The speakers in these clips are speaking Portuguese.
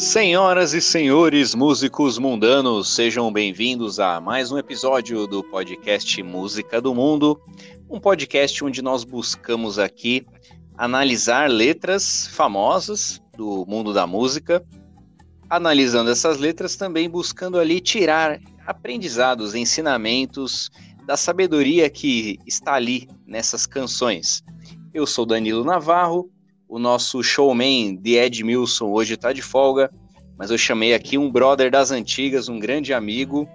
Senhoras e senhores músicos mundanos, sejam bem-vindos a mais um episódio do podcast Música do Mundo, um podcast onde nós buscamos aqui analisar letras famosas do mundo da música, analisando essas letras também buscando ali tirar aprendizados, ensinamentos da sabedoria que está ali nessas canções. Eu sou Danilo Navarro, o nosso showman de Edmilson hoje está de folga, mas eu chamei aqui um brother das antigas, um grande amigo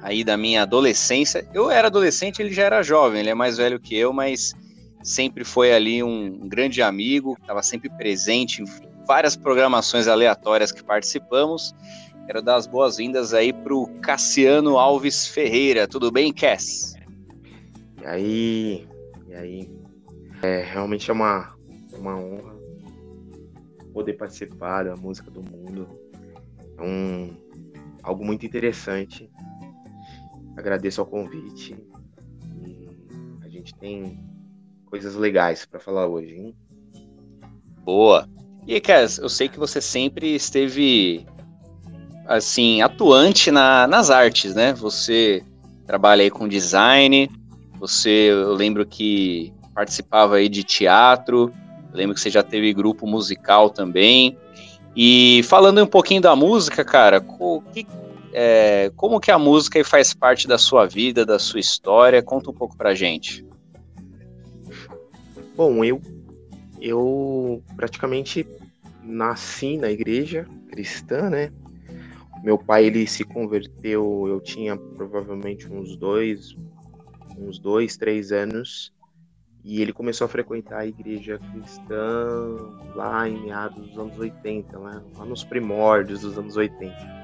aí da minha adolescência. Eu era adolescente, ele já era jovem, ele é mais velho que eu, mas sempre foi ali um, grande amigo, estava sempre presente em várias programações aleatórias que participamos. Quero dar as boas-vindas aí para o Cassiano Alves Ferreira. Tudo bem, Cass? E aí? E aí? É, realmente é uma uma honra poder participar da música do mundo. É um, algo muito interessante. Agradeço ao convite. E a gente tem coisas legais para falar hoje, hein? Boa. E, Cass, eu sei que você sempre esteve assim, atuante na, nas artes, né? Você trabalha aí com design, você, eu lembro que participava aí de teatro, lembro que você já teve grupo musical também. E falando um pouquinho da música, cara, que, é, como que a música faz parte da sua vida, da sua história? Conta um pouco pra gente. Bom, eu, eu praticamente nasci na igreja cristã, né? Meu pai ele se converteu, eu tinha provavelmente uns dois, uns dois, três anos. E ele começou a frequentar a igreja cristã lá em meados dos anos 80, né? lá nos primórdios dos anos 80.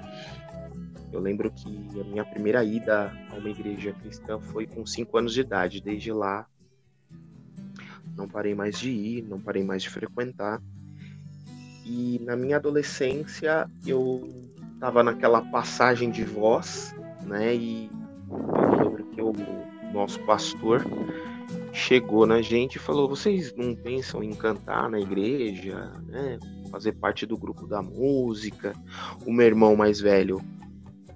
Eu lembro que a minha primeira ida a uma igreja cristã foi com 5 anos de idade. Desde lá, não parei mais de ir, não parei mais de frequentar. E na minha adolescência, eu estava naquela passagem de voz, né? E eu lembro que o nosso pastor chegou na gente e falou: vocês não pensam em cantar na igreja, né? Fazer parte do grupo da música? O meu irmão mais velho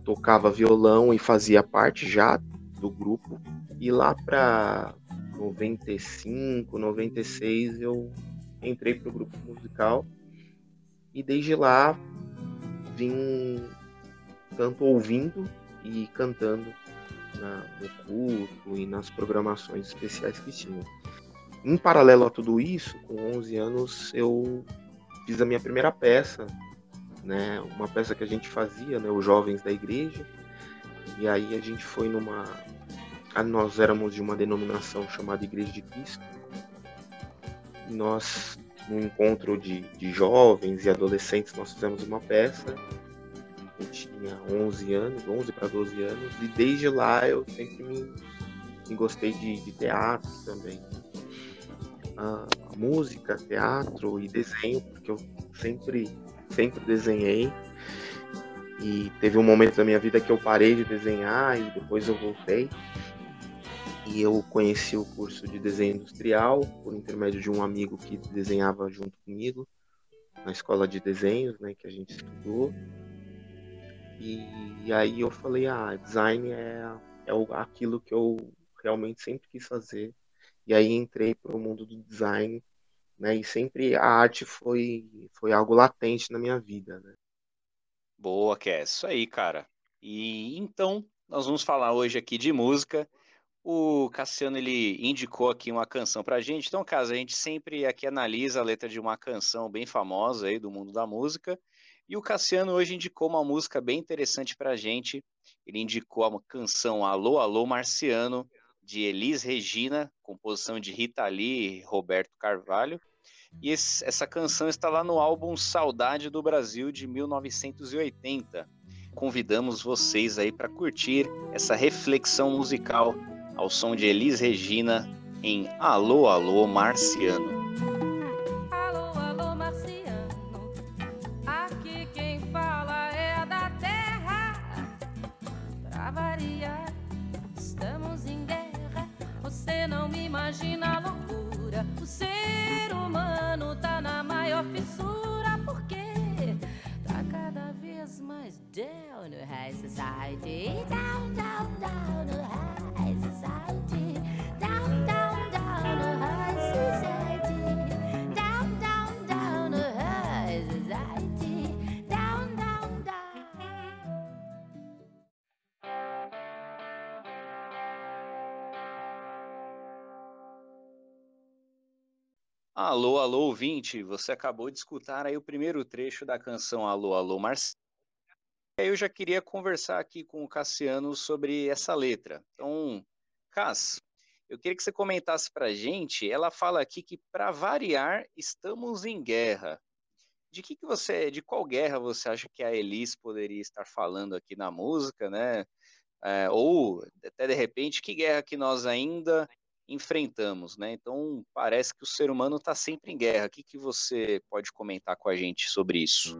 tocava violão e fazia parte já do grupo. E lá para 95, 96 eu entrei pro grupo musical e desde lá vim tanto ouvindo e cantando na, no culto e nas programações especiais que tinha. Em paralelo a tudo isso, com 11 anos, eu fiz a minha primeira peça, né? Uma peça que a gente fazia, né? Os jovens da igreja. E aí a gente foi numa. Nós éramos de uma denominação chamada Igreja de Cristo. Nós, num encontro de, de jovens e adolescentes, nós fizemos uma peça eu tinha 11 anos, 11 para 12 anos, e desde lá eu sempre me, me gostei de, de, teatro também. A, a música, teatro e desenho, porque eu sempre, sempre desenhei. E teve um momento da minha vida que eu parei de desenhar e depois eu voltei. E eu conheci o curso de desenho industrial por intermédio de um amigo que desenhava junto comigo na escola de desenhos, né, que a gente estudou. E, e aí eu falei, ah, design é, é aquilo que eu realmente sempre quis fazer. E aí entrei para o mundo do design, né? E sempre a arte foi, foi algo latente na minha vida, né? Boa, que é isso aí, cara. E então nós vamos falar hoje aqui de música. O Cassiano ele indicou aqui uma canção para a gente. Então, caso a gente sempre aqui analisa a letra de uma canção bem famosa aí do mundo da música e o Cassiano hoje indicou uma música bem interessante para a gente. Ele indicou a canção Alô, Alô Marciano, de Elis Regina, composição de Rita Lee e Roberto Carvalho. E esse, essa canção está lá no álbum Saudade do Brasil, de 1980. Convidamos vocês aí para curtir essa reflexão musical ao som de Elis Regina em Alô, Alô Marciano. Society. Down, down, down to high society. Down, down, down to high society. Down, down, down to high society. Down, down, down. Alô, alô, ouvinte, você acabou de escutar aí o primeiro trecho da canção Alô, alô, Marcelo. Eu já queria conversar aqui com o Cassiano sobre essa letra. Então, Cass, eu queria que você comentasse pra gente, ela fala aqui que para variar, estamos em guerra. De que que você, de qual guerra você acha que a Elis poderia estar falando aqui na música, né? É, ou até de repente, que guerra que nós ainda enfrentamos, né? Então parece que o ser humano está sempre em guerra. O que, que você pode comentar com a gente sobre isso?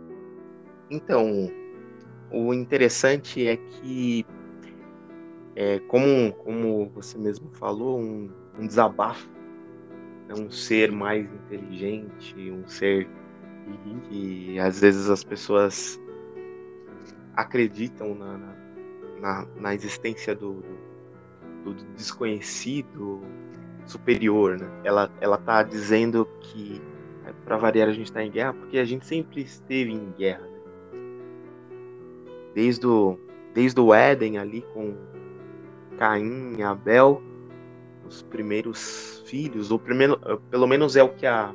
Então, o interessante é que, é, como, como você mesmo falou, um, um desabafo, é um ser mais inteligente, um ser que às vezes as pessoas acreditam na, na, na, na existência do, do, do desconhecido superior, né? Ela, ela tá dizendo que, para variar, a gente está em guerra porque a gente sempre esteve em guerra. Desde, o, desde o Éden ali com Caim e Abel, os primeiros filhos, ou primeiro, pelo menos é o que a,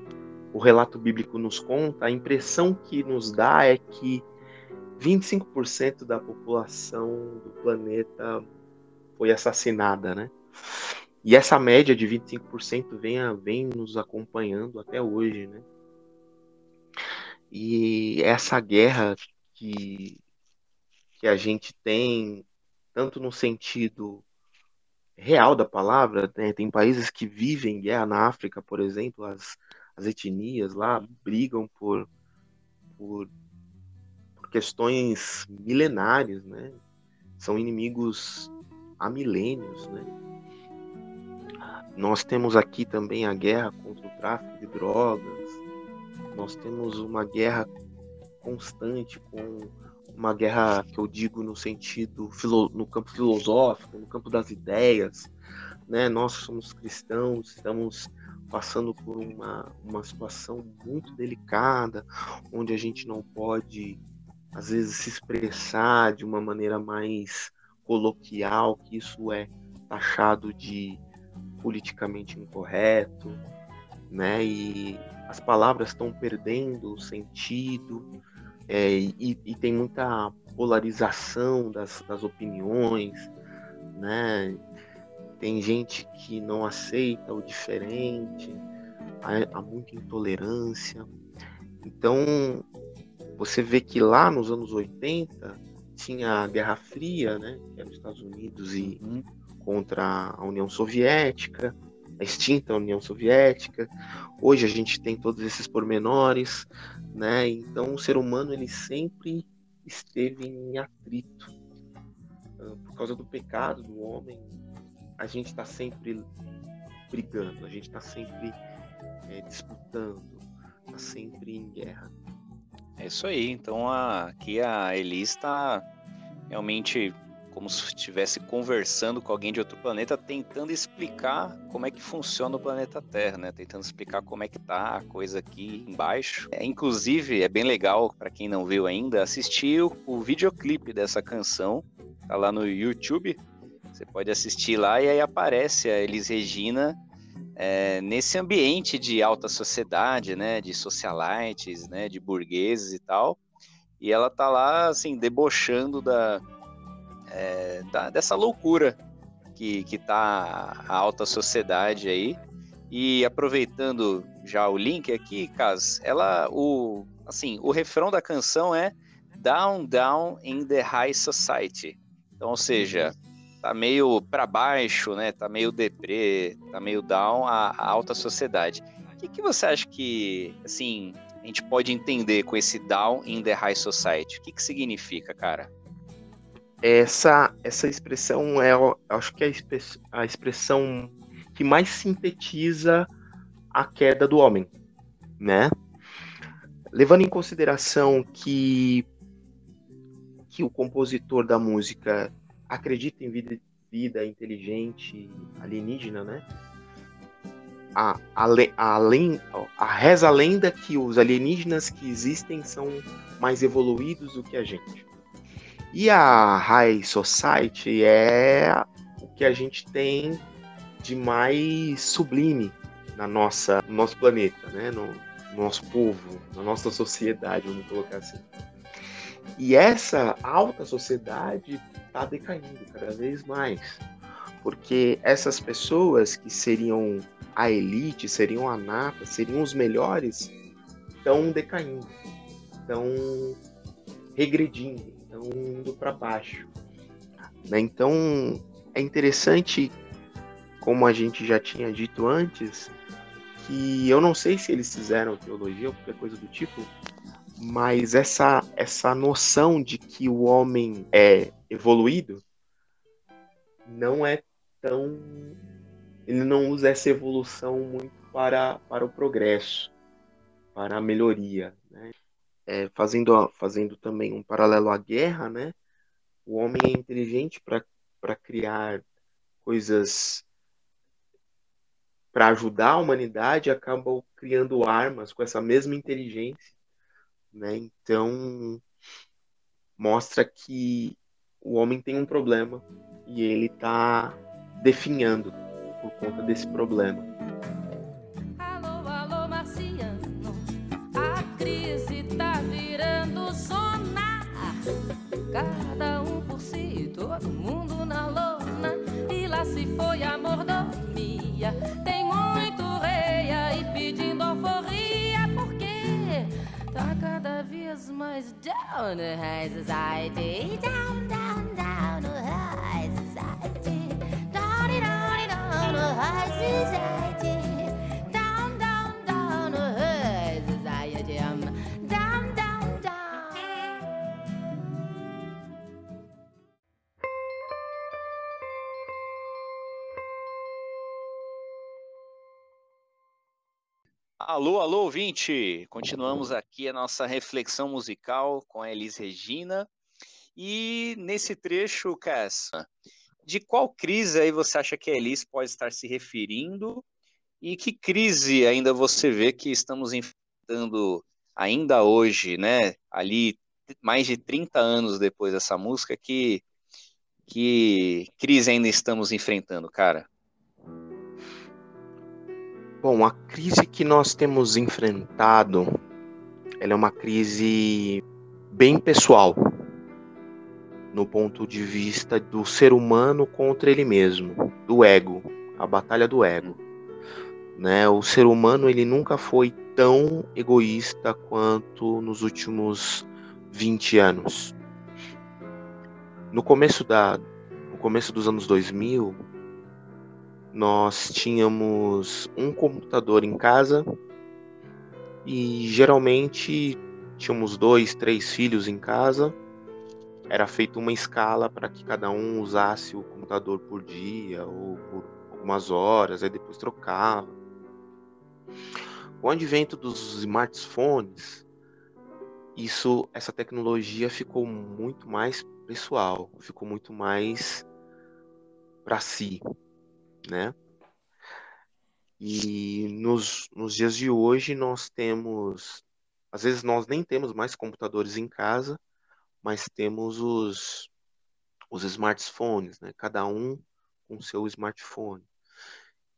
o relato bíblico nos conta, a impressão que nos dá é que 25% da população do planeta foi assassinada, né? E essa média de 25% vem, vem nos acompanhando até hoje, né? E essa guerra que, que a gente tem, tanto no sentido real da palavra, né? tem países que vivem guerra na África, por exemplo, as, as etnias lá brigam por, por, por questões milenares, né? São inimigos há milênios, né? Nós temos aqui também a guerra contra o tráfico de drogas. Nós temos uma guerra constante com uma guerra que eu digo no sentido no campo filosófico, no campo das ideias, né? Nós somos cristãos, estamos passando por uma, uma situação muito delicada, onde a gente não pode às vezes se expressar de uma maneira mais coloquial, que isso é taxado de politicamente incorreto, né? E as palavras estão perdendo o sentido é, e, e, tem muita polarização das, das opiniões, né? Tem gente que não aceita o diferente, há, há muita intolerância. Então, você vê que lá nos anos 80 tinha a Guerra Fria, né, que era os Estados Unidos e contra a União Soviética, a extinta União Soviética. Hoje a gente tem todos esses pormenores, né? Então o ser humano ele sempre esteve em atrito ah, por causa do pecado do homem. A gente está sempre brigando, a gente está sempre é, disputando, está sempre em guerra. É isso aí. Então a, aqui a Elis está realmente como se estivesse conversando com alguém de outro planeta, tentando explicar como é que funciona o planeta Terra, né? Tentando explicar como é que tá a coisa aqui embaixo. É, inclusive, é bem legal para quem não viu ainda assistir o, o videoclipe dessa canção. Tá lá no YouTube. Você pode assistir lá e aí aparece a Elis Regina é, nesse ambiente de alta sociedade, né, de socialites, né, de burgueses e tal, e ela tá lá, assim, debochando da, é, da, dessa loucura que, que tá a alta sociedade aí. E aproveitando já o link aqui, Cas, ela, o, assim, o refrão da canção é Down, Down in the High Society. Então, ou seja, tá meio para baixo, né? Tá meio deprê, tá meio down a, a alta sociedade. O que, que você acha que, assim, a gente pode entender com esse down in the high society? O que, que significa, cara? Essa essa expressão é acho que é a expressão que mais sintetiza a queda do homem, né? Levando em consideração que que o compositor da música acredita em vida, vida inteligente alienígena, né? A, a, a, a reza a lenda que os alienígenas que existem são mais evoluídos do que a gente. E a High Society é o que a gente tem de mais sublime na nossa, no nosso planeta, né? No, no nosso povo, na nossa sociedade, vamos colocar assim. E essa alta sociedade está decaindo cada vez mais, porque essas pessoas que seriam a elite, seriam a nata, seriam os melhores, estão decaindo, estão regredindo, estão indo para baixo. né? Então é interessante, como a gente já tinha dito antes, que eu não sei se eles fizeram teologia ou qualquer coisa do tipo, mas essa, essa noção de que o homem é evoluído não é tão. Ele não usa essa evolução muito para, para o progresso, para a melhoria. Né? É, fazendo, fazendo também um paralelo à guerra, né? o homem é inteligente para criar coisas para ajudar a humanidade, acabam criando armas com essa mesma inteligência né? Então mostra que o homem tem um problema e ele está definhando por conta desse problema. Mais down the high society. Down, down, down the high society. Down, down, down the high society. Alô, alô, ouvinte! Continuamos aqui a nossa reflexão musical com a Elis Regina. E nesse trecho, Cass, de qual crise aí você acha que a Elis pode estar se referindo? E que crise ainda você vê que estamos enfrentando ainda hoje, né? Ali, mais de 30 anos depois dessa música, que, que crise ainda estamos enfrentando, cara? Bom, a crise que nós temos enfrentado, ela é uma crise bem pessoal, no ponto de vista do ser humano contra ele mesmo, do ego, a batalha do ego. Né? O ser humano ele nunca foi tão egoísta quanto nos últimos 20 anos. No começo da no começo dos anos 2000, nós tínhamos um computador em casa e geralmente tínhamos dois, três filhos em casa. Era feita uma escala para que cada um usasse o computador por dia ou por algumas horas, aí depois trocava. Com o advento dos smartphones, isso, essa tecnologia ficou muito mais pessoal, ficou muito mais para si, né? E nos, nos dias de hoje nós temos, às vezes nós nem temos mais computadores em casa, mas temos os, os smartphones, né? Cada um com seu smartphone.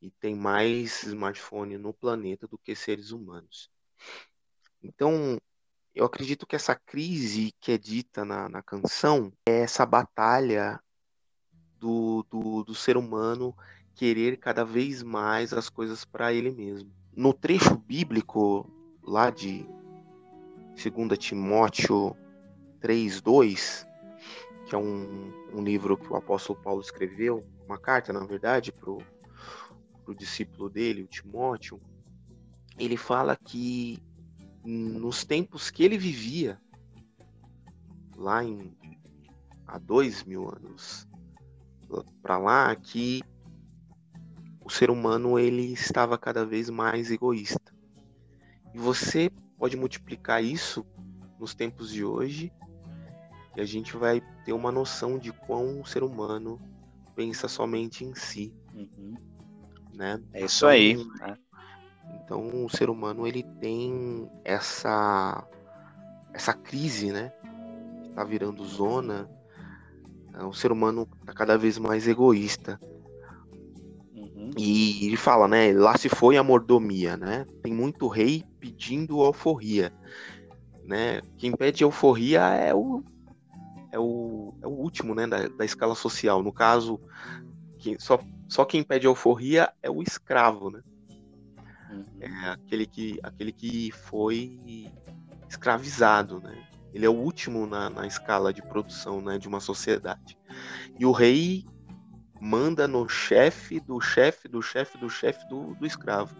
E tem mais smartphone no planeta do que seres humanos. Então, eu acredito que essa crise que é dita na, na canção é essa batalha do, do, do ser humano querer cada vez mais as coisas para ele mesmo. No trecho bíblico lá de 2 Timóteo 3:2, que é um, um livro que o apóstolo Paulo escreveu, uma carta, na verdade, para o discípulo dele, o Timóteo, ele fala que nos tempos que ele vivia, lá em há dois mil anos para lá, que o ser humano ele estava cada vez mais egoísta. E você pode multiplicar isso nos tempos de hoje e a gente vai ter uma noção de quão o ser humano pensa somente em si, Uhum. né? É isso aí. Então, né? Então o ser humano ele tem essa essa crise, né? Que tá virando zona. O ser humano tá cada vez mais egoísta. E ele fala, né? Lá se foi a mordomia, né? Tem muito rei pedindo alforria, né? Quem pede alforria é o é o, é o último, né? Da, da escala social. No caso, quem, só, só quem pede alforria é o escravo, né? Uhum. É aquele que, aquele que foi escravizado, né? Ele é o último na, na escala de produção né, de uma sociedade. E o rei manda no chefe do chefe do chefe do chefe do, do escravo.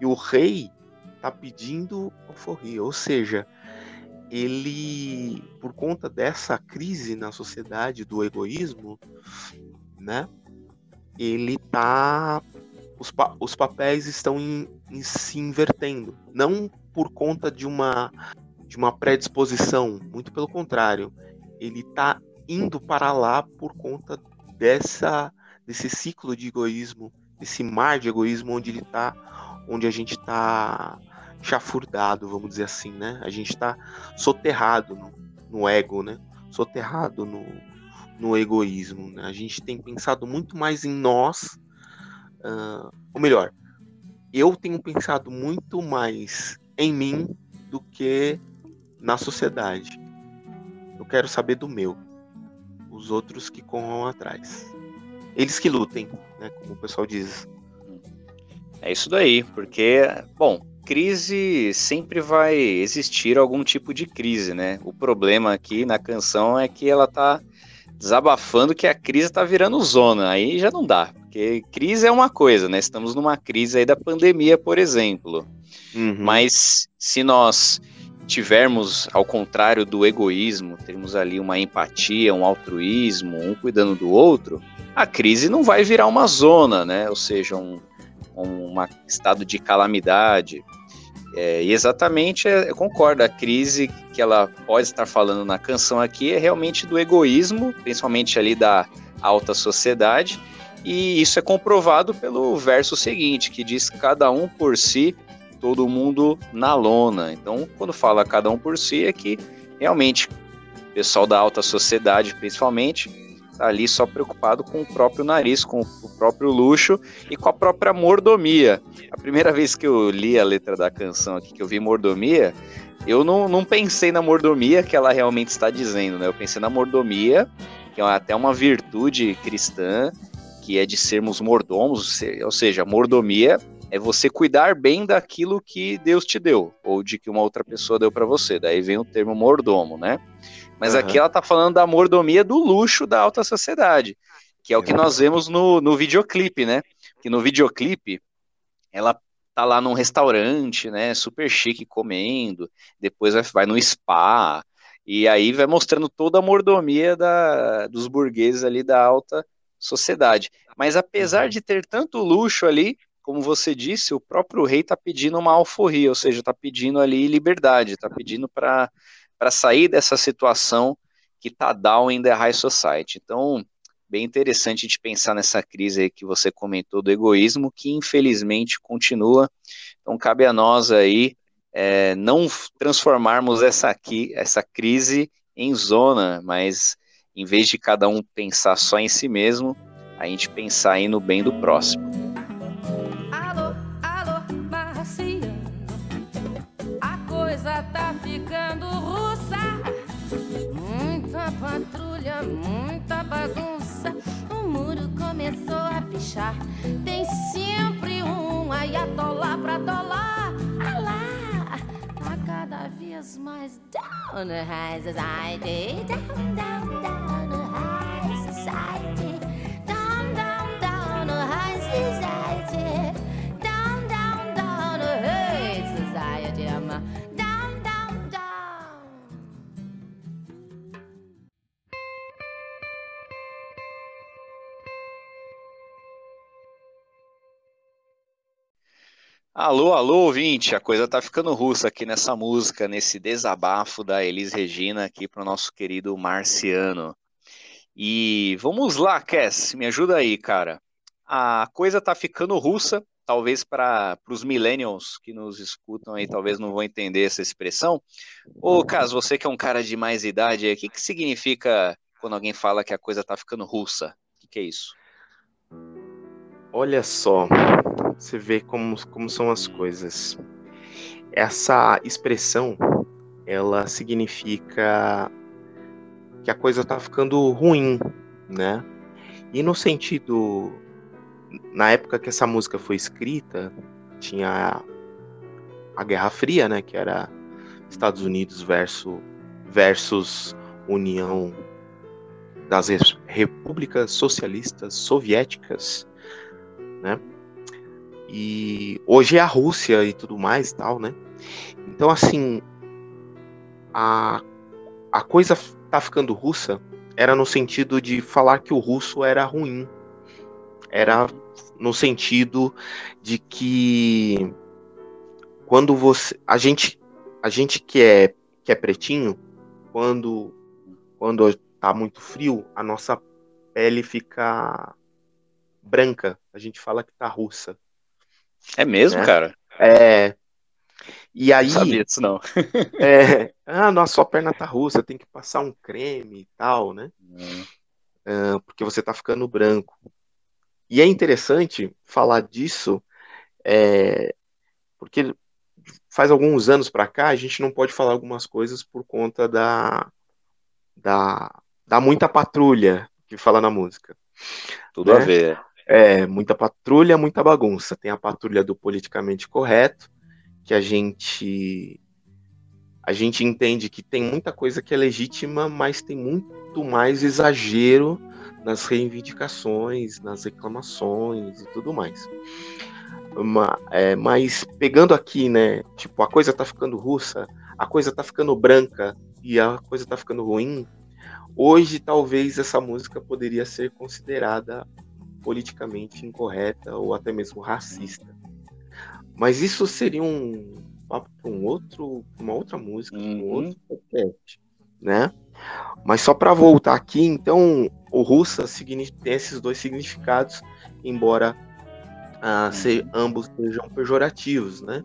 E o rei tá pedindo alforria, ou seja, ele, por conta dessa crise na sociedade do egoísmo, né? Ele tá os, pa- os papéis estão em- em se invertendo, não por conta de uma de uma predisposição, muito pelo contrário, ele está indo para lá por conta dessa desse ciclo de egoísmo, desse mar de egoísmo onde ele tá, onde a gente está chafurdado, vamos dizer assim, né? A gente está soterrado no, no ego, né? Soterrado no, no egoísmo. Né? A gente tem pensado muito mais em nós, ah, ou melhor, eu tenho pensado muito mais em mim do que na sociedade. Eu quero saber do meu. Os outros que corram atrás. Eles que lutem, né? Como o pessoal diz. É isso daí, porque, bom, crise sempre vai existir algum tipo de crise, né? O problema aqui na canção é que ela tá desabafando que a crise tá virando zona, aí já não dá, porque crise é uma coisa, né? Estamos numa crise aí da pandemia, por exemplo. Uhum. Mas se nós tivermos, ao contrário do egoísmo, termos ali uma empatia, um altruísmo, um cuidando do outro, a crise não vai virar uma zona, né? Ou seja, um, um estado de calamidade. É, e exatamente, é, eu concordo, a crise que ela pode estar falando na canção aqui é realmente do egoísmo, principalmente ali da alta sociedade, e isso é comprovado pelo verso seguinte, que diz cada um por si, todo mundo na lona. Então, quando fala cada um por si, é que realmente o pessoal da alta sociedade, principalmente, está ali só preocupado com o próprio nariz, com o próprio luxo e com a própria mordomia. A primeira vez que eu li a letra da canção aqui, que eu vi mordomia, eu não, não pensei na mordomia que ela realmente está dizendo, né? Eu pensei na mordomia, que é até uma virtude cristã, que é de sermos mordomos, ou seja, mordomia é você cuidar bem daquilo que Deus te deu, ou de que uma outra pessoa deu para você. Daí vem o termo mordomo, né? Mas Uhum. aqui ela tá falando da mordomia do luxo da alta sociedade, que é o que nós vemos no, no videoclipe, né? Que no videoclipe ela tá lá num restaurante, né? Super chique comendo, depois vai, vai no spa, e aí vai mostrando toda a mordomia da, dos burgueses ali da alta sociedade. Mas apesar de ter tanto luxo ali, como você disse, o próprio rei está pedindo uma alforria, ou seja, está pedindo ali liberdade, está pedindo para sair dessa situação que está down in the high society. Então, bem interessante gente pensar nessa crise que você comentou do egoísmo, que infelizmente continua. Então, cabe a nós aí é, não transformarmos essa, aqui, essa crise em zona, mas em vez de cada um pensar só em si mesmo, a gente pensar aí no bem do próximo. Tá ficando russa. Muita patrulha, muita bagunça. O muro começou a pichar. Tem sempre um ayatolá pra dólar. Ah lá, tá cada vez mais down the high society. Down, down, down the high society. Alô, alô, ouvinte, a coisa tá ficando russa aqui nessa música, nesse desabafo da Elis Regina aqui para o nosso querido Marciano. E vamos lá, Cass, me ajuda aí, cara. A coisa tá ficando russa, talvez para os millennials que nos escutam aí, talvez não vão entender essa expressão. Ô, Cass, você que é um cara de mais idade, o que, que significa quando alguém fala que a coisa tá ficando russa? O que, que é isso? Olha só, você vê como, como são as coisas. Essa expressão, ela significa que a coisa tá ficando ruim, né? E no sentido, na época que essa música foi escrita, tinha a Guerra Fria, né? Que era Estados Unidos versus, versus União das Repúblicas Socialistas Soviéticas né? E hoje é a Rússia e tudo mais e tal, né? Então, assim, a, a coisa tá ficando russa era no sentido de falar que o russo era ruim. Era no sentido de que quando você a gente a gente que é que é pretinho, quando quando tá muito frio, a nossa pele fica branca. A gente fala que tá russa. É mesmo, Né? cara? É. E aí, Não sabia disso, não. é, ah, nossa, sua perna tá russa, tem que passar um creme e tal, né? Ah, porque você tá ficando branco. E é interessante falar disso, é, porque faz alguns anos pra cá a gente não pode falar algumas coisas por conta da, da, da muita patrulha que fala na música. Tudo né? a ver. É, muita patrulha, muita bagunça. Tem a patrulha do politicamente correto, que a gente a gente entende que tem muita coisa que é legítima, mas tem muito mais exagero nas reivindicações, nas reclamações e tudo mais. Ma- é, mas pegando aqui, né, tipo, a coisa tá ficando russa, a coisa tá ficando branca e a coisa tá ficando ruim. Hoje, talvez essa música poderia ser considerada politicamente incorreta ou até mesmo racista. Mas isso seria um papo para um outro, uma outra música, pra um Uhum. outro podcast, né? Mas só para voltar aqui, então o russa tem esses dois significados, embora ah, se- ambos sejam pejorativos, né?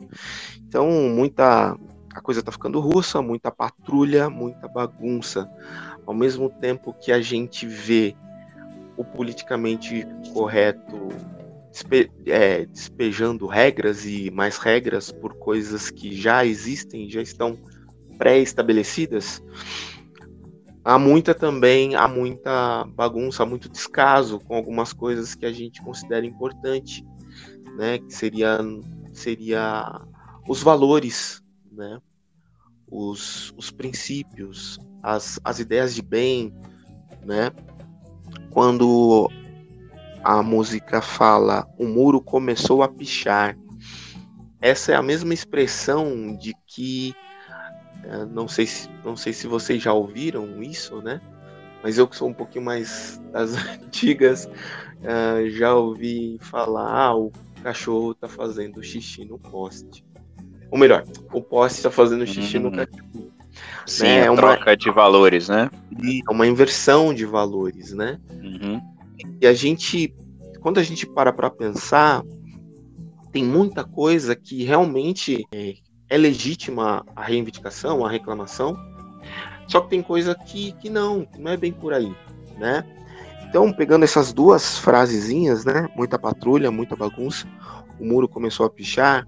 Então muita a coisa tá ficando russa, muita patrulha, muita bagunça. Ao mesmo tempo que a gente vê o politicamente correto despe- é, despejando regras e mais regras por coisas que já existem, já estão pré-estabelecidas, há muita também, há muita bagunça, há muito descaso com algumas coisas que a gente considera importante, né? Que seria, seria os valores, né? Os, os princípios, as, as ideias de bem, né? Quando a música fala o muro começou a pichar. Essa é a mesma expressão de que eh, não sei se não sei se vocês já ouviram isso, né? Mas eu que sou um pouquinho mais das antigas ah, já ouvi falar ah, o cachorro tá fazendo xixi no poste. Ou melhor, o poste tá fazendo xixi no Uhum. cachorro. Sim, É a uma- troca de valores, né? É uma inversão de valores, né? Uhum. E a gente, quando a gente para para pensar, tem muita coisa que realmente é, é legítima a reivindicação, a reclamação, só que tem coisa que, que não, que não é bem por aí, né? Então, pegando essas duas frasezinhas, né? Muita patrulha, muita bagunça, o muro começou a pichar,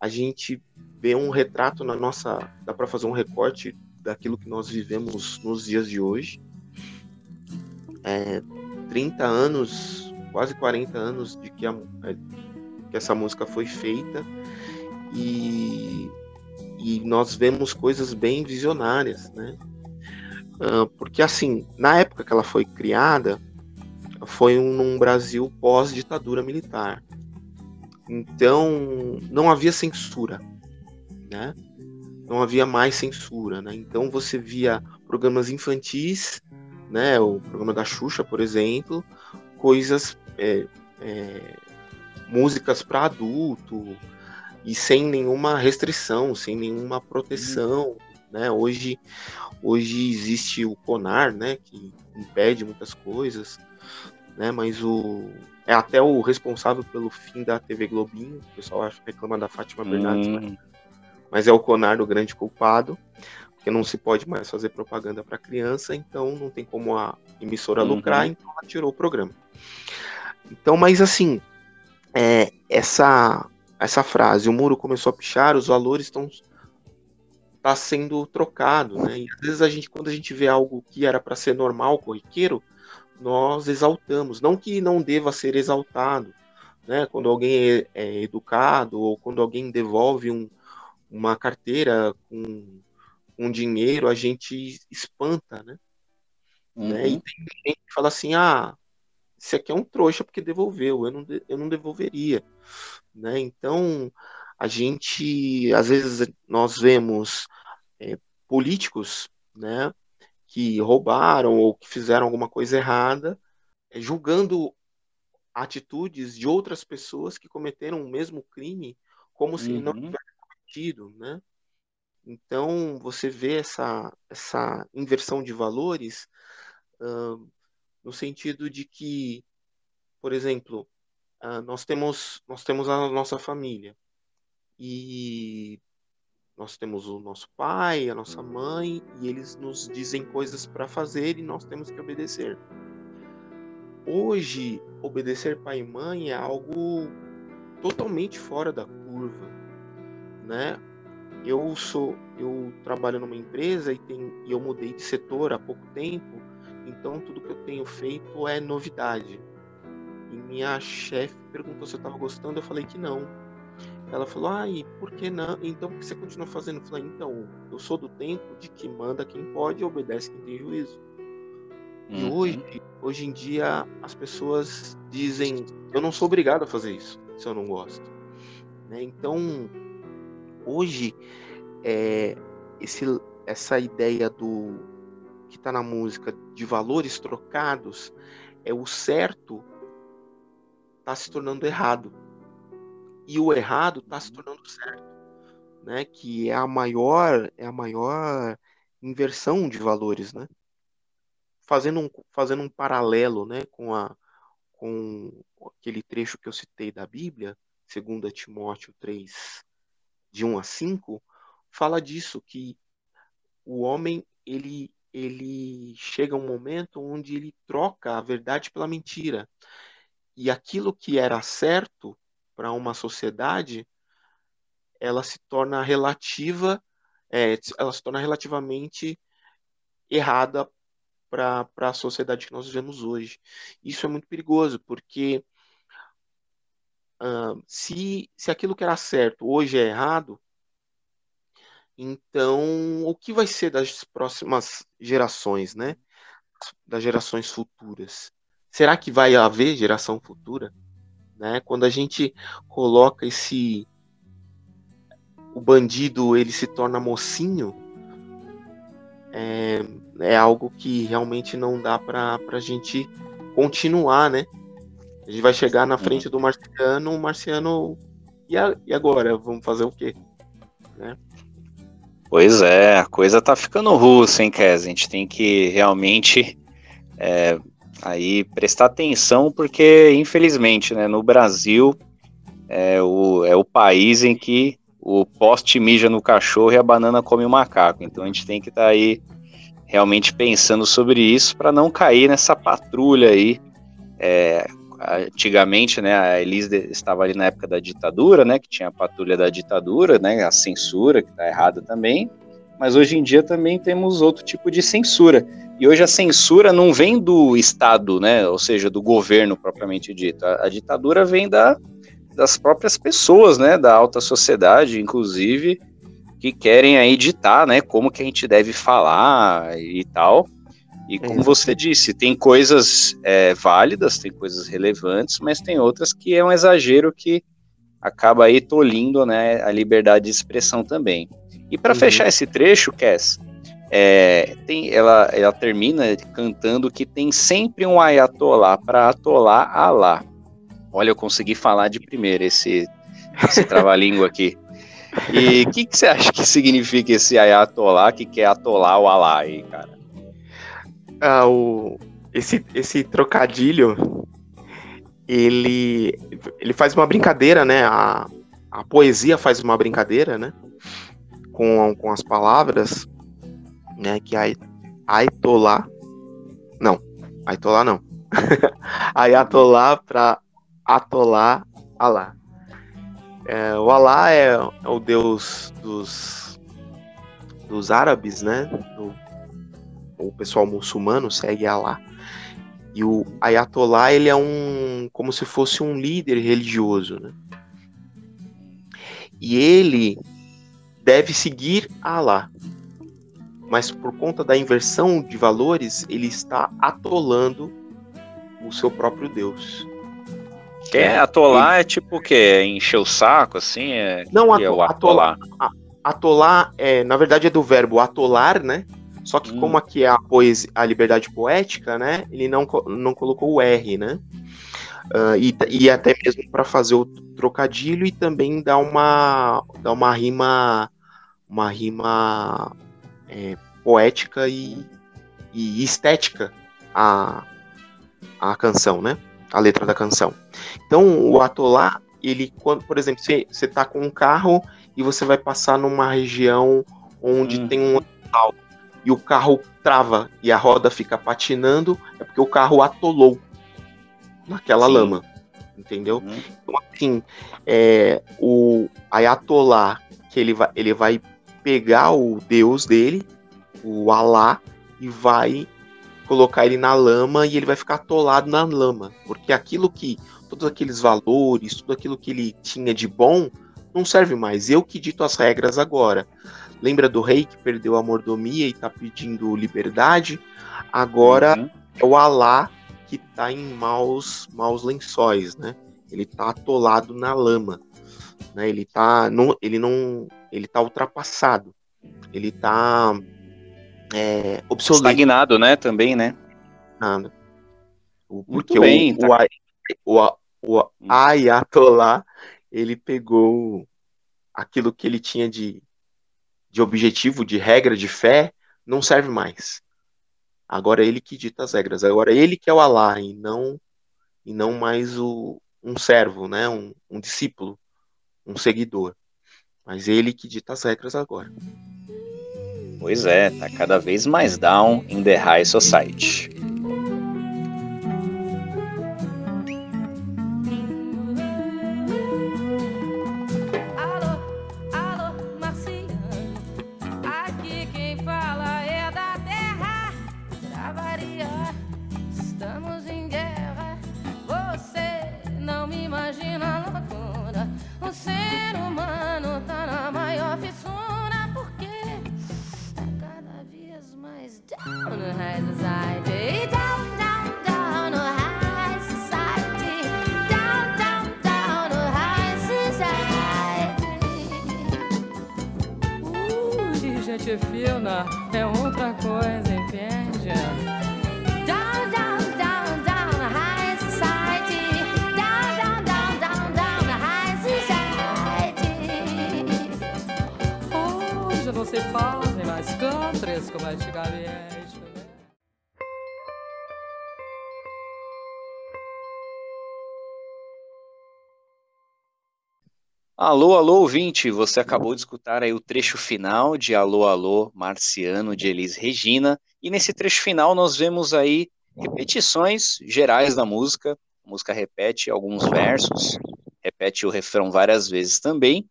a gente vê um retrato na nossa. dá para fazer um recorte daquilo que nós vivemos nos dias de hoje. É, 30 anos, quase 40 anos de que, a- é, que essa música foi feita e, e nós vemos coisas bem visionárias, né? Ah, porque assim, na época que ela foi criada, foi um, num Brasil pós-ditadura militar. Então, não havia censura, né? Não havia mais censura, né? Então você via programas infantis, né? O programa da Xuxa, por exemplo, coisas, é, é, músicas para adulto, e sem nenhuma restrição, sem nenhuma proteção, né? Hoje, hoje existe o CONAR, né, que impede muitas coisas, né? Mas o é até o responsável pelo fim da TV Globinho. O pessoal acha que reclama da Fátima Bernardes, Hum, mas, mas é o CONAR o grande culpado, porque não se pode mais fazer propaganda para criança, então não tem como a emissora Uhum. lucrar, então ela tirou o programa. Então, mas assim, é, essa essa frase, o muro começou a pichar, os valores estão tá sendo trocado, né? E às vezes a gente, quando a gente vê algo que era para ser normal, corriqueiro, nós exaltamos, não que não deva ser exaltado, né? Quando alguém é, é educado ou quando alguém devolve um, uma carteira com, com dinheiro, a gente espanta, né? né? E uhum. tem gente que fala assim, ah, esse aqui é um trouxa porque devolveu, eu não, eu não devolveria, né? Então, a gente, às vezes, nós vemos é, políticos, né, que roubaram ou que fizeram alguma coisa errada, é, julgando atitudes de outras pessoas que cometeram o mesmo crime como se não Uhum. tivesse cometido, né? Então, você vê essa, essa inversão de valores, ah, no sentido de que, por exemplo, ah, nós temos, nós temos a nossa família e nós temos o nosso pai, a nossa mãe, e eles nos dizem coisas para fazer e nós temos que obedecer. Hoje, obedecer pai e mãe é algo totalmente fora da curva, né? Eu sou, eu trabalho numa empresa e, tem, e eu mudei de setor há pouco tempo, então tudo que eu tenho feito é novidade. E minha chefe perguntou se eu estava gostando, eu falei que não. Ela falou, ah, e por que não? Então por que você continua fazendo? Eu falei, então, eu sou do tempo de que manda quem pode e obedece quem tem juízo. E Uhum. hoje, hoje em dia, as pessoas dizem, eu não sou obrigado a fazer isso, se eu não gosto. Né? Então, hoje, é, esse, essa ideia do que está na música de valores trocados, é o certo está se tornando errado. E o errado está se tornando certo. Né? Que é a maior, é a maior inversão de valores, né? Fazendo um, fazendo um paralelo, né, com a com aquele trecho que eu citei da Bíblia, 2 Timóteo 3, de 1 a 5, fala disso, que o homem, ele, ele chega um momento onde ele troca a verdade pela mentira. E aquilo que era certo para uma sociedade, ela se torna relativa, é, ela se torna relativamente errada para a sociedade que nós vivemos hoje. Isso é muito perigoso, porque se, se aquilo que era certo hoje é errado, então o que vai ser das próximas gerações, né? Das gerações futuras? Será que vai haver geração futura? Né? Quando a gente coloca esse o bandido ele se torna mocinho, é, é algo que realmente não dá para a gente continuar, né? A gente vai chegar na frente do marciano, o marciano. E, a- e agora? Vamos fazer o quê? Pois é, a coisa tá ficando russa, hein, Kes? A gente tem que realmente é, aí prestar atenção, porque infelizmente, né, no Brasil é o, é o país em que o poste mija no cachorro e a banana come o macaco. Então a gente tem que estar aí realmente pensando sobre isso para não cair nessa patrulha aí. É, antigamente, né, a Elise estava ali na época da ditadura, né, que tinha a patrulha da ditadura, né, a censura, que está errada também, mas hoje em dia também temos outro tipo de censura. E hoje a censura não vem do Estado, né, ou seja, do governo propriamente dito. A, a ditadura vem da, das próprias pessoas, né, da alta sociedade, inclusive, que querem aí ditar, né, como que a gente deve falar e tal. E como você disse, tem coisas é, válidas, tem coisas relevantes, mas tem outras que é um exagero que acaba aí tolindo né, a liberdade de expressão também. E para Uhum. fechar esse trecho, Cass, é, tem, ela, ela termina cantando que tem sempre um ayatollah para atolar Alá. Olha, eu consegui falar de primeira esse esse trava-língua aqui. E o que, que você acha que significa esse ayatollah que quer atolar o Alá aí, cara? Ah, o, esse, esse trocadilho, ele, ele faz uma brincadeira, né? A, a poesia faz uma brincadeira, né? Com, com as palavras, né? Que ai, Ayatollah, não, Ayatollah não. Ayatollah para atolar Alá. É, o Alá é, é o deus dos, dos árabes, né? Do, o pessoal muçulmano segue Alá. E o Ayatollah, ele é um. como se fosse um líder religioso, né? E ele deve seguir Alá. Mas por conta da inversão de valores, ele está atolando o seu próprio Deus. É, atolar é tipo o quê? Encher o saco, assim? É, Não, que é o ato- atolar. Atolar, é, na verdade, é do verbo atolar, né? Só que Hum. como aqui é a, poesia, a liberdade poética, né? Ele não, não colocou o R, né? Ah, e, e até mesmo para fazer o trocadilho e também dar uma, dar uma rima, uma rima é, poética e, e estética à, à canção, né? A letra da canção. Então, o atolar, ele, quando, por exemplo, você está com um carro e você vai passar numa região onde Hum. tem um hospital e o carro trava e a roda fica patinando, é porque o carro atolou naquela Sim. lama, entendeu? Uhum. Então, assim, é, o Ayatollah, que ele vai, ele vai pegar o deus dele, o Alá, e vai colocar ele na lama e ele vai ficar atolado na lama. Porque aquilo que, todos aqueles valores, tudo aquilo que ele tinha de bom, não serve mais. Eu que dito as regras agora. Lembra do rei que perdeu a mordomia e tá pedindo liberdade? Agora Uhum. é o Alá que tá em maus, maus lençóis, né? Ele tá atolado na lama, né? Ele tá, não, ele não, ele tá ultrapassado, ele tá é, obsoleto. Estagnado, né? Também, né? O- Muito Porque bem, o, tá. o, o, o Hum. Ayatollah, ele pegou aquilo que ele tinha de, de objetivo, de regra, de fé, não serve mais. Agora é ele que dita as regras. Agora é ele que é o Alá e não e não mais o, um servo, né? Um, um discípulo, um seguidor. Mas ele que dita as regras agora. Pois é, tá cada vez mais down in the high society. Down no high society. Down, down, down no high society. Down, down, down no high society. Ui, gente fina é outra coisa, entende? Down, down, down, down high society. Down, down, down, down, down high society. Hoje não se fazem né? Alô, alô, ouvinte, você acabou de escutar aí o trecho final de Alô, alô, Marciano, de Elis Regina, e nesse trecho final nós vemos aí repetições gerais da música, a música repete alguns versos, repete o refrão várias vezes também,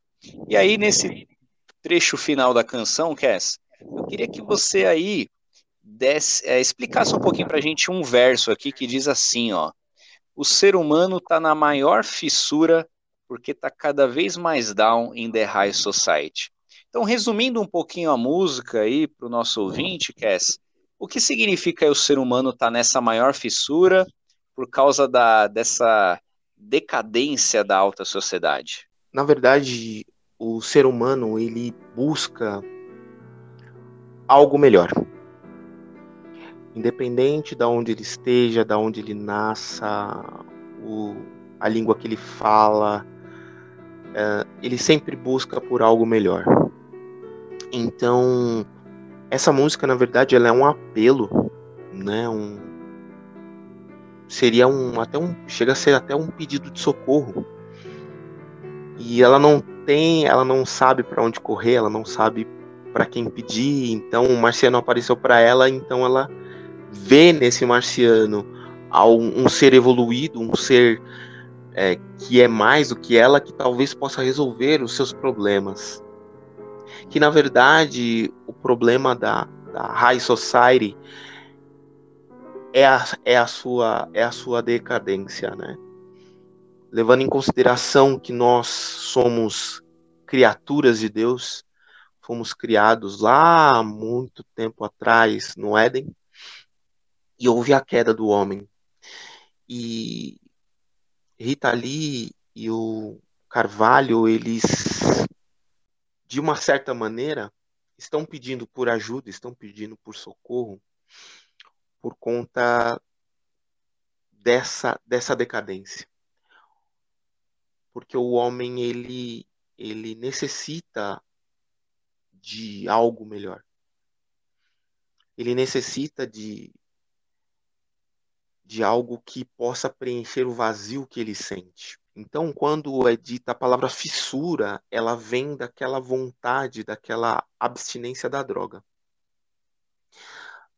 e aí nesse trecho final da canção, Cass, eu queria que você aí desse, é, explicasse um pouquinho pra gente um verso aqui que diz assim, ó, o ser humano tá na maior fissura porque está cada vez mais down in the high society. Então, resumindo um pouquinho a música aí para o nosso ouvinte, Cass, o que significa o ser humano estar nessa maior fissura por causa da, dessa decadência da alta sociedade? Na verdade, o ser humano ele busca algo melhor. Independente de onde ele esteja, de onde ele nasça, o, a língua que ele fala, é, ele sempre busca por algo melhor. Então, essa música, na verdade, ela é um apelo, né? Um, seria um até um chega a ser até um pedido de socorro. E ela não tem, ela não sabe para onde correr, ela não sabe para quem pedir. Então, o marciano apareceu para ela, então ela vê nesse marciano um ser evoluído, um ser é, que é mais do que ela, que talvez possa resolver os seus problemas. Que na verdade o problema da, da High Society é a, é, a sua, é a sua decadência, né? Levando em consideração que nós somos criaturas de Deus, fomos criados lá muito tempo atrás no Éden, e houve a queda do homem. E Rita Lee e o Carvalho, eles, de uma certa maneira, estão pedindo por ajuda, estão pedindo por socorro, por conta dessa, dessa decadência. Porque o homem, ele, ele necessita de algo melhor. Ele necessita de, de algo que possa preencher o vazio que ele sente. Então, quando é dita a palavra fissura, ela vem daquela vontade, daquela abstinência da droga.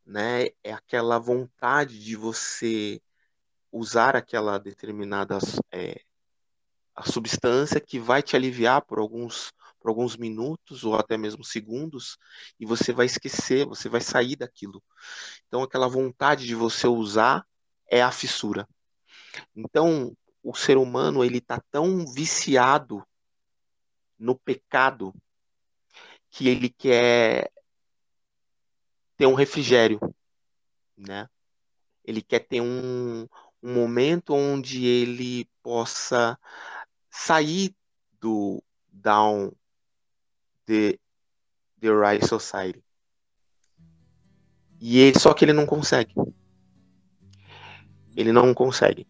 Né? É aquela vontade de você usar aquela determinada é, a substância que vai te aliviar por alguns, por alguns minutos ou até mesmo segundos e você vai esquecer, você vai sair daquilo. Então, aquela vontade de você usar é a fissura. Então, o ser humano ele está tão viciado no pecado que ele quer ter um refrigério, né? Ele quer ter um, um momento onde ele possa sair do down the, the right society. E ele, só que ele não consegue. Ele não consegue.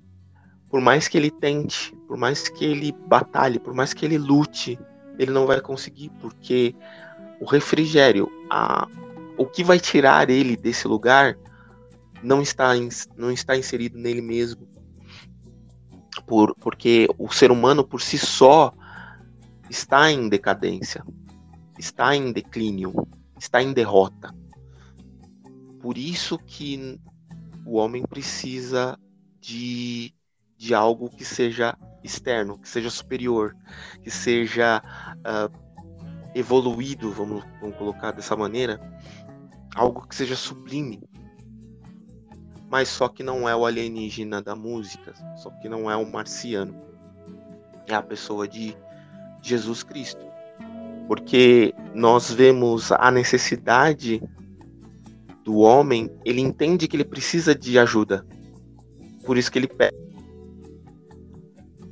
Por mais que ele tente, por mais que ele batalhe, por mais que ele lute, ele não vai conseguir, porque o refrigério, a, o que vai tirar ele desse lugar não está, não está inserido nele mesmo. Por, porque o ser humano por si só está em decadência, está em declínio, está em derrota. Por isso que o homem precisa de, de algo que seja externo, que seja superior, que seja uh, evoluído, vamos, vamos colocar dessa maneira, algo que seja sublime. Mas só que não é o alienígena da música, só que não é o marciano. É a pessoa de Jesus Cristo. Porque nós vemos a necessidade do homem, ele entende que ele precisa de ajuda. Por isso que ele pede.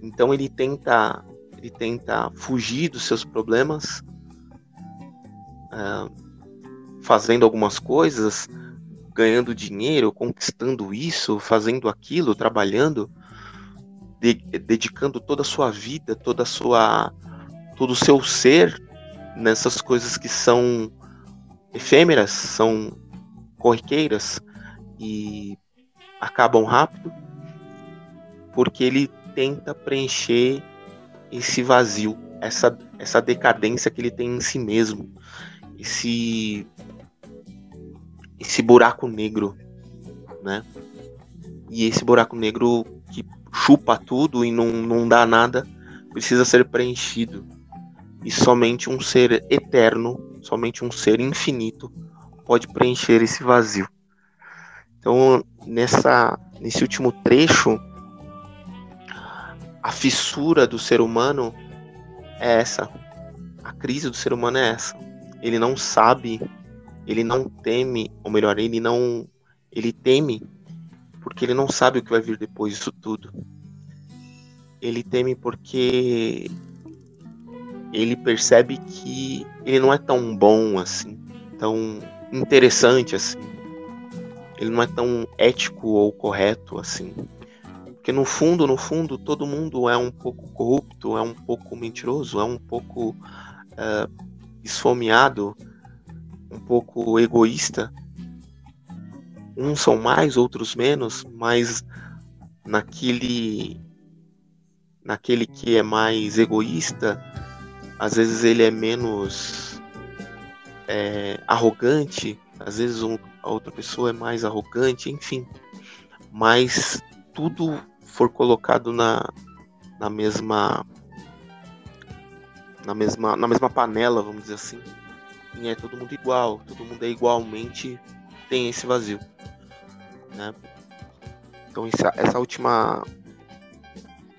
Então ele tenta, ele tenta fugir dos seus problemas, uh, fazendo algumas coisas, ganhando dinheiro, conquistando isso, fazendo aquilo, trabalhando, de, dedicando toda a sua vida, toda sua, todo o seu ser nessas coisas que são efêmeras, são corriqueiras e acabam rápido, porque ele tenta preencher esse vazio, essa, essa decadência que ele tem em si mesmo, esse, esse buraco negro, né? E esse buraco negro que chupa tudo e não, não dá nada, precisa ser preenchido. E somente um ser eterno, somente um ser infinito pode preencher esse vazio. Então, nessa, nesse último trecho, a fissura do ser humano é essa. A crise do ser humano é essa. Ele não sabe, ele não teme, ou melhor, ele não. Ele teme porque ele não sabe o que vai vir depois disso tudo. Ele teme porque ele percebe que ele não é tão bom assim, tão interessante assim. Ele não é tão ético ou correto assim. Porque no fundo, no fundo, todo mundo é um pouco corrupto, é um pouco mentiroso, é um pouco é, esfomeado, um pouco egoísta. Uns são mais, outros menos, mas naquele naquele que é mais egoísta, às vezes ele é menos é, arrogante, às vezes um, a outra pessoa é mais arrogante, enfim. Mas tudo for colocado na, na mesma na mesma na mesma panela, vamos dizer assim, e é todo mundo igual, todo mundo é igualmente tem esse vazio, né? Então essa, essa última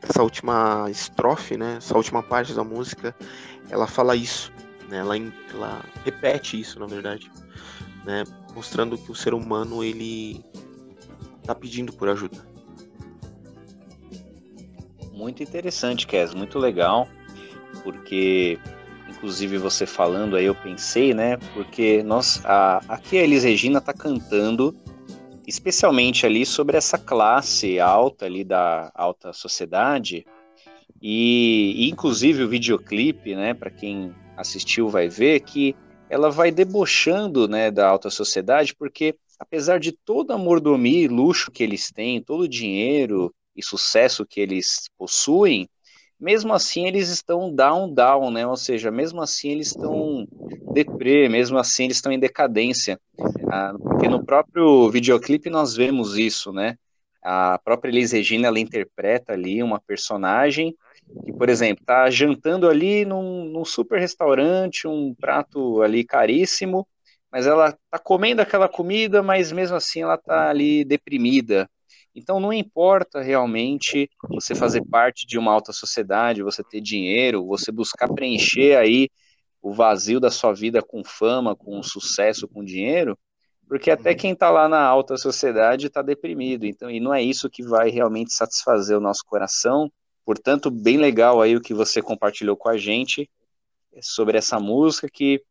essa última estrofe, né? Essa última parte da música, ela fala isso, né? Ela, ela repete isso, na verdade, né? Mostrando que o ser humano ele tá pedindo por ajuda. Muito interessante, Kes, muito legal, porque inclusive você falando aí eu pensei, né? Porque nós a, aqui a Elis Regina tá cantando especialmente ali sobre essa classe alta ali da alta sociedade. E, inclusive o videoclipe, né, para quem assistiu vai ver que ela vai debochando, né, da alta sociedade, porque apesar de toda a mordomia e luxo que eles têm, todo o dinheiro e sucesso que eles possuem, mesmo assim eles estão down down, né? Ou seja, mesmo assim eles estão deprê, mesmo assim eles estão em decadência. Ah, porque no próprio videoclipe nós vemos isso, né? A própria Elis Regina ela interpreta ali uma personagem que, por exemplo, está jantando ali num, num, super restaurante, um prato ali caríssimo, mas ela está comendo aquela comida, mas mesmo assim ela está ali deprimida. Então não importa realmente você fazer parte de uma alta sociedade, você ter dinheiro, você buscar preencher aí o vazio da sua vida com fama, com sucesso, com dinheiro, porque até quem está lá na alta sociedade está deprimido. Então, e não é isso que vai realmente satisfazer o nosso coração. Portanto, bem legal aí o que você compartilhou com a gente sobre essa música que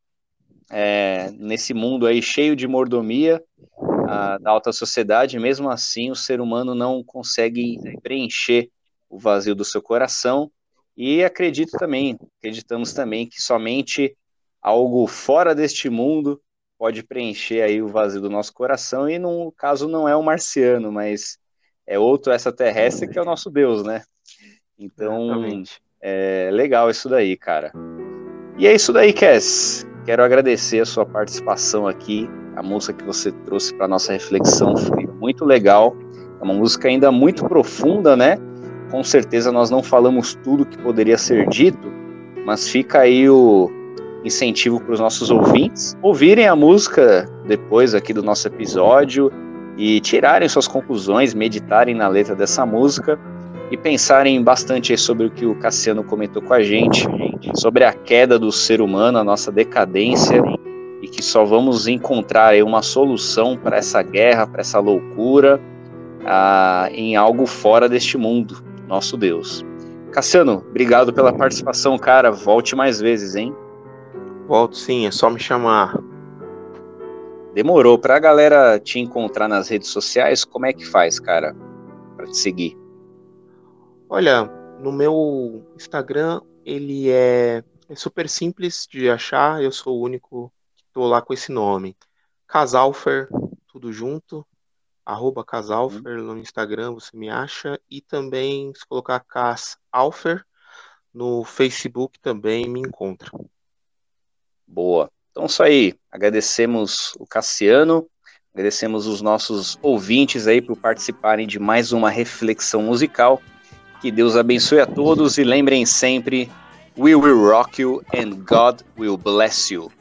é, nesse mundo aí cheio de mordomia a, da alta sociedade, mesmo assim o ser humano não consegue preencher o vazio do seu coração. E acredito também, acreditamos também que somente algo fora deste mundo pode preencher aí o vazio do nosso coração e no caso não é o marciano, mas é outro extraterrestre que é o nosso Deus, né? Então, é legal isso daí, cara. E é isso daí, Cass. Quero agradecer a sua participação aqui a música que você trouxe para nossa reflexão foi muito legal. É uma música ainda muito profunda, né? Com certeza nós não falamos tudo que poderia ser dito, mas fica aí o incentivo para os nossos ouvintes ouvirem a música depois aqui do nosso episódio e tirarem suas conclusões, meditarem na letra dessa música e pensarem bastante sobre o que o Cassiano comentou com a gente, sobre a queda do ser humano, a nossa decadência e que só vamos encontrar uma solução para essa guerra, para essa loucura, ah, em algo fora deste mundo, nosso Deus. Cassiano, obrigado pela participação, cara. Volte mais vezes, hein? Volto sim, é só me chamar. Demorou. Para a galera te encontrar nas redes sociais, como é que faz, cara, para te seguir? Olha, no meu Instagram ele é, é super simples de achar. Eu sou o único Tô lá com esse nome. Casalfer, tudo junto. Arroba Casalfer no Instagram, você me acha. E também, se colocar Cas Alfer, no Facebook também me encontra. Boa. Então, isso aí. Agradecemos o Cassiano, agradecemos os nossos ouvintes aí por participarem de mais uma reflexão musical. Que Deus abençoe a todos e lembrem sempre: We will rock you and God will bless you.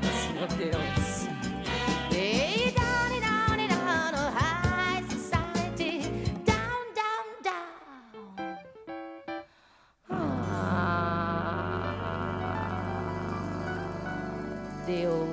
yes. Hey, down, down, down, oh, high society, down, down, down. Ah, Deus.